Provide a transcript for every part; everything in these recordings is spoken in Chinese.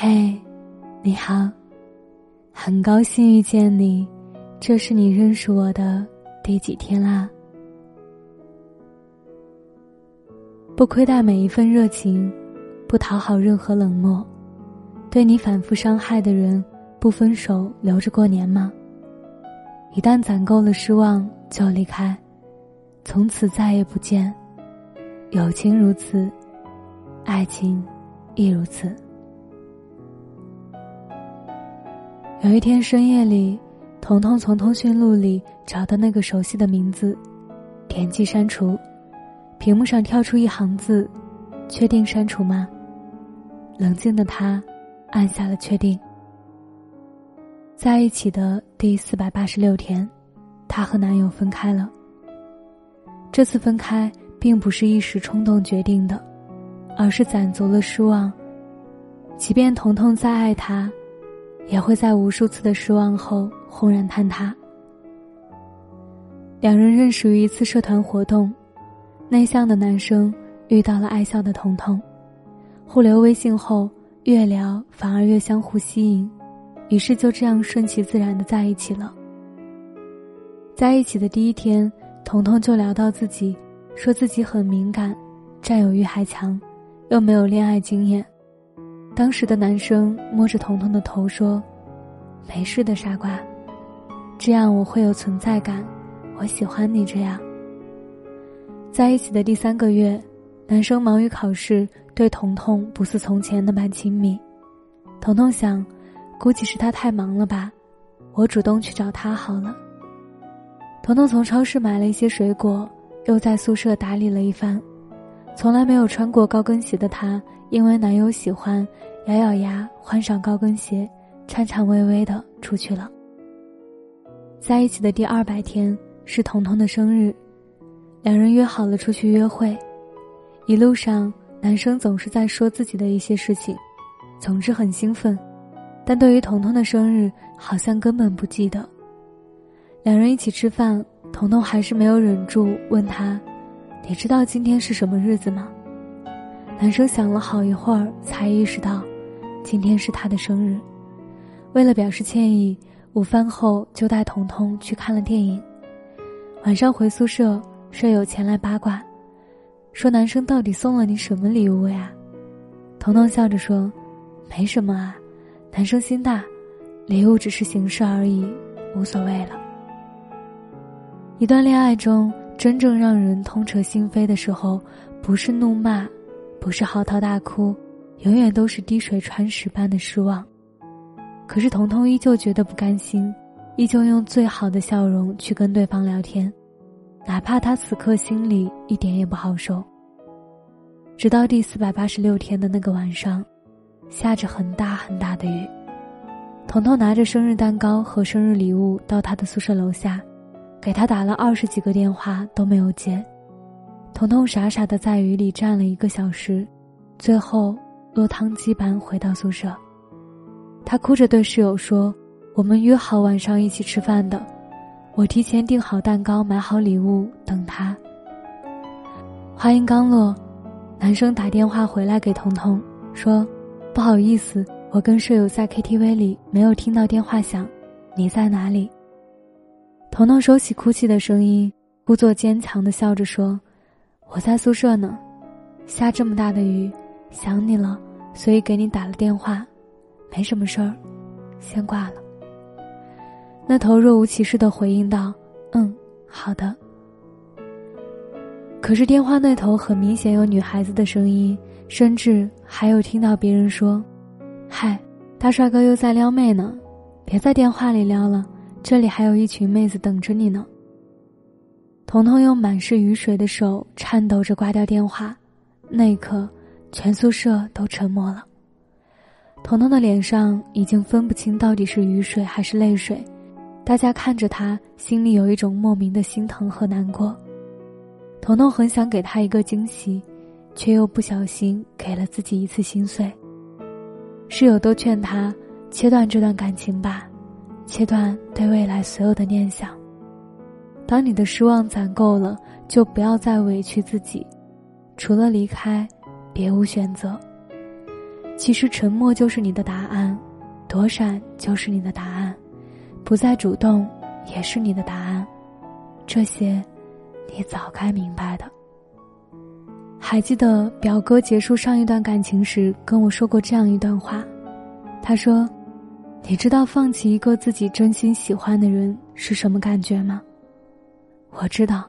嘿，你好，很高兴遇见你，这是你认识我的第几天啦？不亏待每一份热情，不讨好任何冷漠，对你反复伤害的人，不分手留着过年吗？一旦攒够了失望，就离开，从此再也不见。友情如此，爱情亦如此。有一天深夜里，彤彤从通讯录里找到那个熟悉的名字，点击删除。屏幕上跳出一行字：“确定删除吗？”冷静的他按下了确定。在一起的第四百八十六天，她和男友分开了。这次分开并不是一时冲动决定的，而是攒足了失望。即便彤彤再爱他，也会在无数次的失望后轰然坍塌。两人认识于一次社团活动。内向的男生遇到了爱笑的彤彤，互留微信后，越聊反而越相互吸引，于是就这样顺其自然的在一起了。在一起的第一天，彤彤就聊到自己，说自己很敏感，占有欲还强，又没有恋爱经验。当时的男生摸着彤彤的头说：“没事的，傻瓜，这样我会有存在感，我喜欢你这样。”在一起的第三个月，男生忙于考试，对彤彤不似从前那般亲密。彤彤想，估计是他太忙了吧，我主动去找他好了。彤彤从超市买了一些水果，又在宿舍打理了一番。从来没有穿过高跟鞋的她，因为男友喜欢，咬咬牙换上高跟鞋，颤颤巍巍的出去了。在一起的第二百天是彤彤的生日。两人约好了出去约会，一路上男生总是在说自己的一些事情，总之很兴奋，但对于彤彤的生日好像根本不记得。两人一起吃饭，彤彤还是没有忍住问他：“你知道今天是什么日子吗？”男生想了好一会儿才意识到，今天是他的生日。为了表示歉意，午饭后就带彤彤去看了电影，晚上回宿舍。舍友前来八卦，说男生到底送了你什么礼物呀？彤彤笑着说：“没什么啊，男生心大，礼物只是形式而已，无所谓了。”一段恋爱中，真正让人痛彻心扉的时候，不是怒骂，不是嚎啕大哭，永远都是滴水穿石般的失望。可是彤彤依旧觉得不甘心，依旧用最好的笑容去跟对方聊天。哪怕他此刻心里一点也不好受。直到第四百八十六天的那个晚上，下着很大很大的雨，彤彤拿着生日蛋糕和生日礼物到他的宿舍楼下，给他打了二十几个电话都没有接。彤彤傻傻的在雨里站了一个小时，最后落汤鸡般回到宿舍。他哭着对室友说：“我们约好晚上一起吃饭的。”我提前订好蛋糕，买好礼物等他。话音刚落，男生打电话回来给彤彤说：“不好意思，我跟舍友在 KTV 里，没有听到电话响，你在哪里？”彤彤收起哭泣的声音，故作坚强的笑着说：“我在宿舍呢，下这么大的雨，想你了，所以给你打了电话，没什么事儿，先挂了。”那头若无其事的回应道：“嗯，好的。”可是电话那头很明显有女孩子的声音，甚至还有听到别人说：“嗨，大帅哥又在撩妹呢，别在电话里撩了，这里还有一群妹子等着你呢。”彤彤用满是雨水的手颤抖着挂掉电话，那一刻，全宿舍都沉默了。彤彤的脸上已经分不清到底是雨水还是泪水。大家看着他，心里有一种莫名的心疼和难过。彤彤很想给他一个惊喜，却又不小心给了自己一次心碎。室友都劝他切断这段感情吧，切断对未来所有的念想。当你的失望攒够了，就不要再委屈自己，除了离开，别无选择。其实沉默就是你的答案，躲闪就是你的答案，不再主动也是你的答案。这些，你早该明白的。还记得表哥结束上一段感情时跟我说过这样一段话，他说：“你知道放弃一个自己真心喜欢的人是什么感觉吗？”我知道，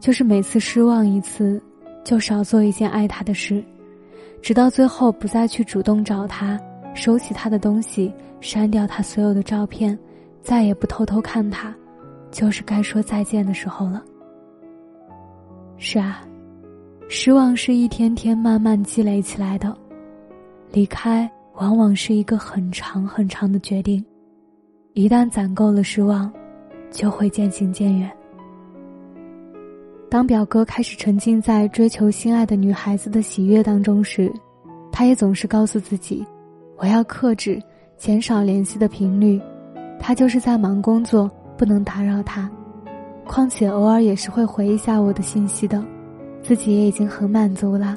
就是每次失望一次，就少做一件爱他的事。直到最后不再去主动找他，收起他的东西，删掉他所有的照片，再也不偷偷看他，就是该说再见的时候了。是啊，失望是一天天慢慢积累起来的，离开往往是一个很长很长的决定，一旦攒够了失望，就会渐行渐远。当表哥开始沉浸在追求心爱的女孩子的喜悦当中时，他也总是告诉自己：“我要克制，减少联系的频率。他就是在忙工作，不能打扰他。况且偶尔也是会回一下我的信息的，自己也已经很满足了。”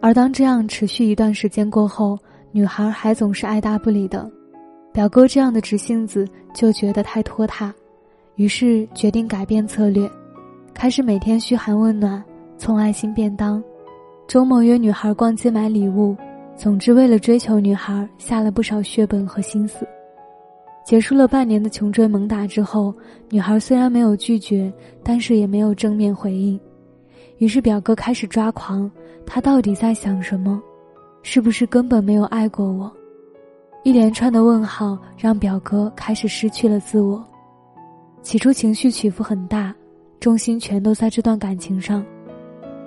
而当这样持续一段时间过后，女孩还总是爱答不理的，表哥这样的直性子就觉得太拖沓，于是决定改变策略。开始每天嘘寒问暖，送爱心便当，周末约女孩逛街买礼物，总之为了追求女孩下了不少血本和心思。结束了半年的穷追猛打之后，女孩虽然没有拒绝，但是也没有正面回应。于是表哥开始抓狂，他到底在想什么？是不是根本没有爱过我？一连串的问号让表哥开始失去了自我。起初情绪起伏很大。重心全都在这段感情上，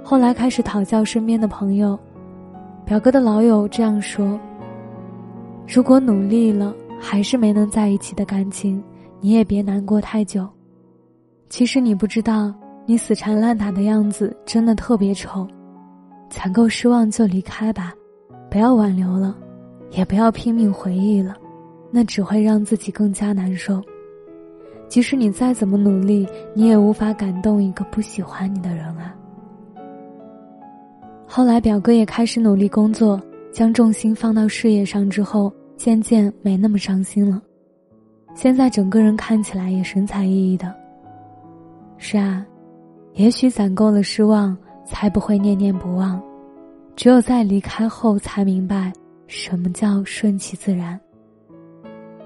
后来开始讨教身边的朋友，表哥的老友这样说：“如果努力了还是没能在一起的感情，你也别难过太久。其实你不知道，你死缠烂打的样子真的特别丑。攒够失望就离开吧，不要挽留了，也不要拼命回忆了，那只会让自己更加难受。”即使你再怎么努力，你也无法感动一个不喜欢你的人啊。后来表哥也开始努力工作，将重心放到事业上之后，渐渐没那么伤心了。现在整个人看起来也神采奕奕的。是啊，也许攒够了失望，才不会念念不忘。只有在离开后，才明白什么叫顺其自然。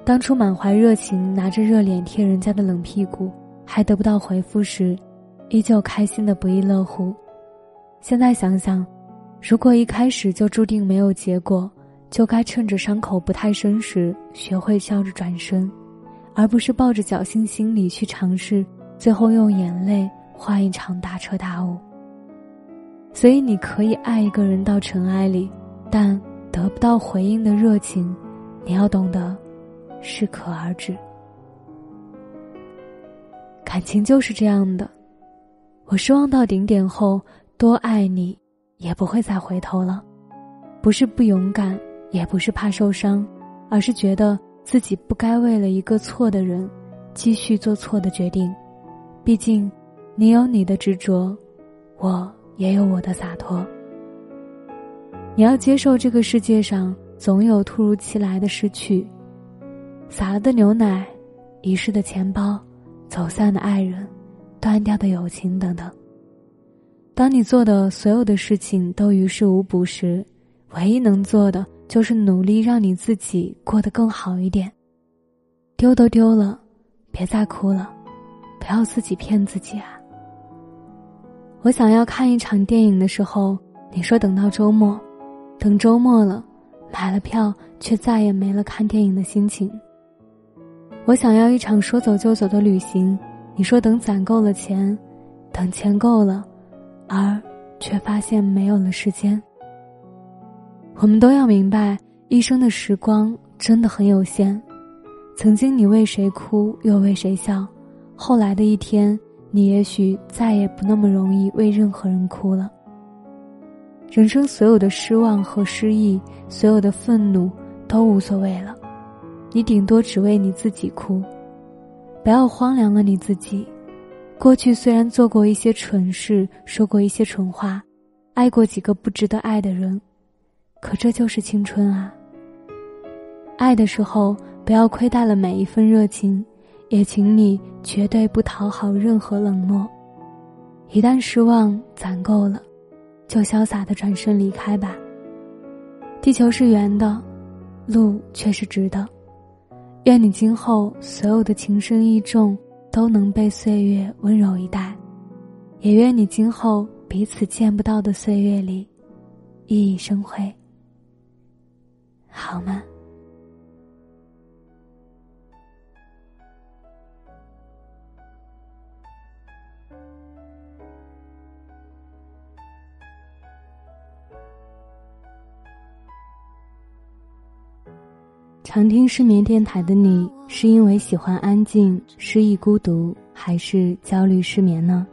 当初满怀热情，拿着热脸贴人家的冷屁股，还得不到回复时，依旧开心的不亦乐乎。现在想想，如果一开始就注定没有结果，就该趁着伤口不太深时，学会笑着转身，而不是抱着侥幸心理去尝试，最后用眼泪换一场大彻大悟。所以，你可以爱一个人到尘埃里，但得不到回应的热情，你要懂得。适可而止。感情就是这样的，我失望到顶点后，多爱你，也不会再回头了。不是不勇敢，也不是怕受伤，而是觉得自己不该为了一个错的人，继续做错的决定。毕竟，你有你的执着，我也有我的洒脱。你要接受这个世界上总有突如其来的失去。洒了的牛奶，遗失的钱包，走散的爱人，断掉的友情等等。当你做的所有的事情都于事无补时，唯一能做的就是努力让你自己过得更好一点。丢都丢了，别再哭了，不要自己骗自己啊！我想要看一场电影的时候，你说等到周末，等周末了，买了票却再也没了看电影的心情。我想要一场说走就走的旅行，你说等攒够了钱，等钱够了，而却发现没有了时间。我们都要明白，一生的时光真的很有限。曾经你为谁哭又为谁笑，后来的一天，你也许再也不那么容易为任何人哭了。人生所有的失望和失意，所有的愤怒，都无所谓了。你顶多只为你自己哭，不要荒凉了你自己。过去虽然做过一些蠢事，说过一些蠢话，爱过几个不值得爱的人，可这就是青春啊！爱的时候，不要亏待了每一份热情，也请你绝对不讨好任何冷漠。一旦失望攒够了，就潇洒的转身离开吧。地球是圆的，路却是直的。愿你今后所有的情深意重都能被岁月温柔以待，也愿你今后彼此见不到的岁月里，熠熠生辉。好吗？常听失眠电台的你，是因为喜欢安静、失意、孤独，还是焦虑失眠呢？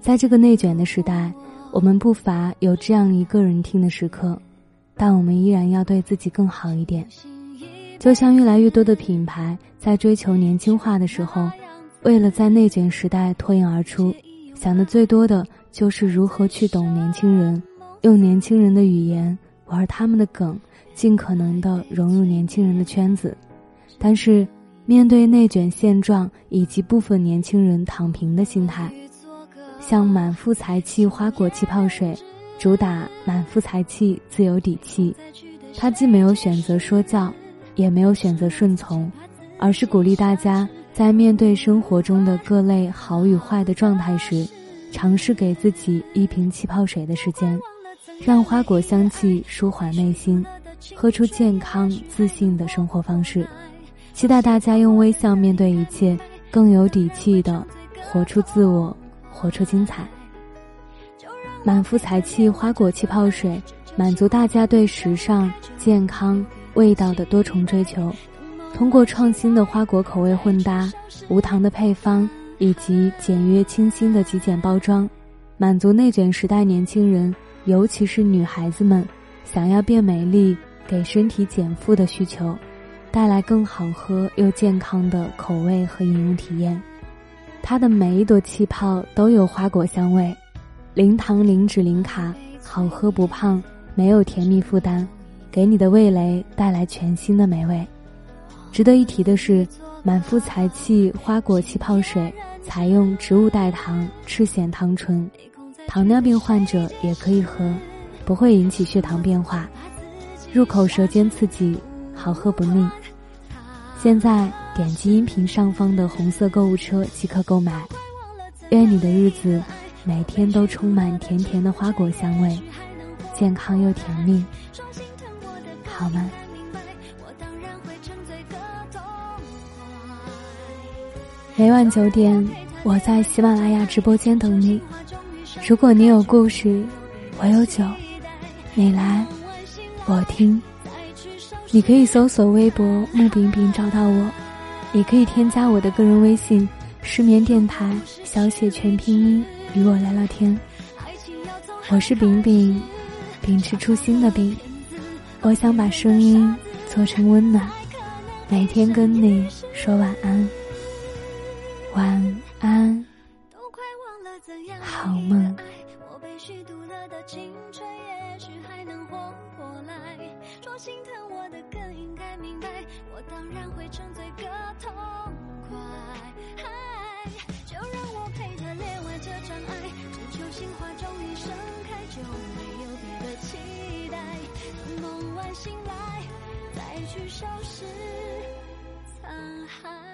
在这个内卷的时代，我们不乏有这样一个人听的时刻，但我们依然要对自己更好一点。就像越来越多的品牌在追求年轻化的时候，为了在内卷时代脱颖而出，想的最多的就是如何去懂年轻人，用年轻人的语言玩他们的梗。尽可能的融入年轻人的圈子，但是面对内卷现状以及部分年轻人躺平的心态，像满腹才气花果气泡水，主打满腹才气自有底气。他既没有选择说教，也没有选择顺从，而是鼓励大家在面对生活中的各类好与坏的状态时，尝试给自己一瓶气泡水的时间，让花果香气舒缓内心。喝出健康自信的生活方式，期待大家用微笑面对一切，更有底气的活出自我，活出精彩。满腹才气花果气泡水，满足大家对时尚、健康、味道的多重追求。通过创新的花果口味混搭、无糖的配方以及简约清新的极简包装，满足内卷时代年轻人，尤其是女孩子们想要变美丽。给身体减负的需求，带来更好喝又健康的口味和饮用体验。它的每一朵气泡都有花果香味，零糖零脂零卡，好喝不胖，没有甜蜜负担，给你的味蕾带来全新的美味。值得一提的是，满腹才气花果气泡水采用植物代糖赤藓糖醇，糖尿病患者也可以喝，不会引起血糖变化。入口舌尖刺激，好喝不腻。现在点击音频上方的红色购物车即可购买。愿你的日子每天都充满甜甜的花果香味，健康又甜蜜，好吗？每晚九点，我在喜马拉雅直播间等你。如果你有故事，我有酒，你来。我听，你可以搜索微博木饼饼找到我，也可以添加我的个人微信失眠电台小写全拼音与我聊聊天。我是饼饼，秉持初心的饼，我想把声音做成温暖，每天跟你说晚安，晚安，当然会沉醉个痛快嗨就让我陪他恋完这场爱只求心花终于盛开就没有别的期待梦完醒来再去收拾残骸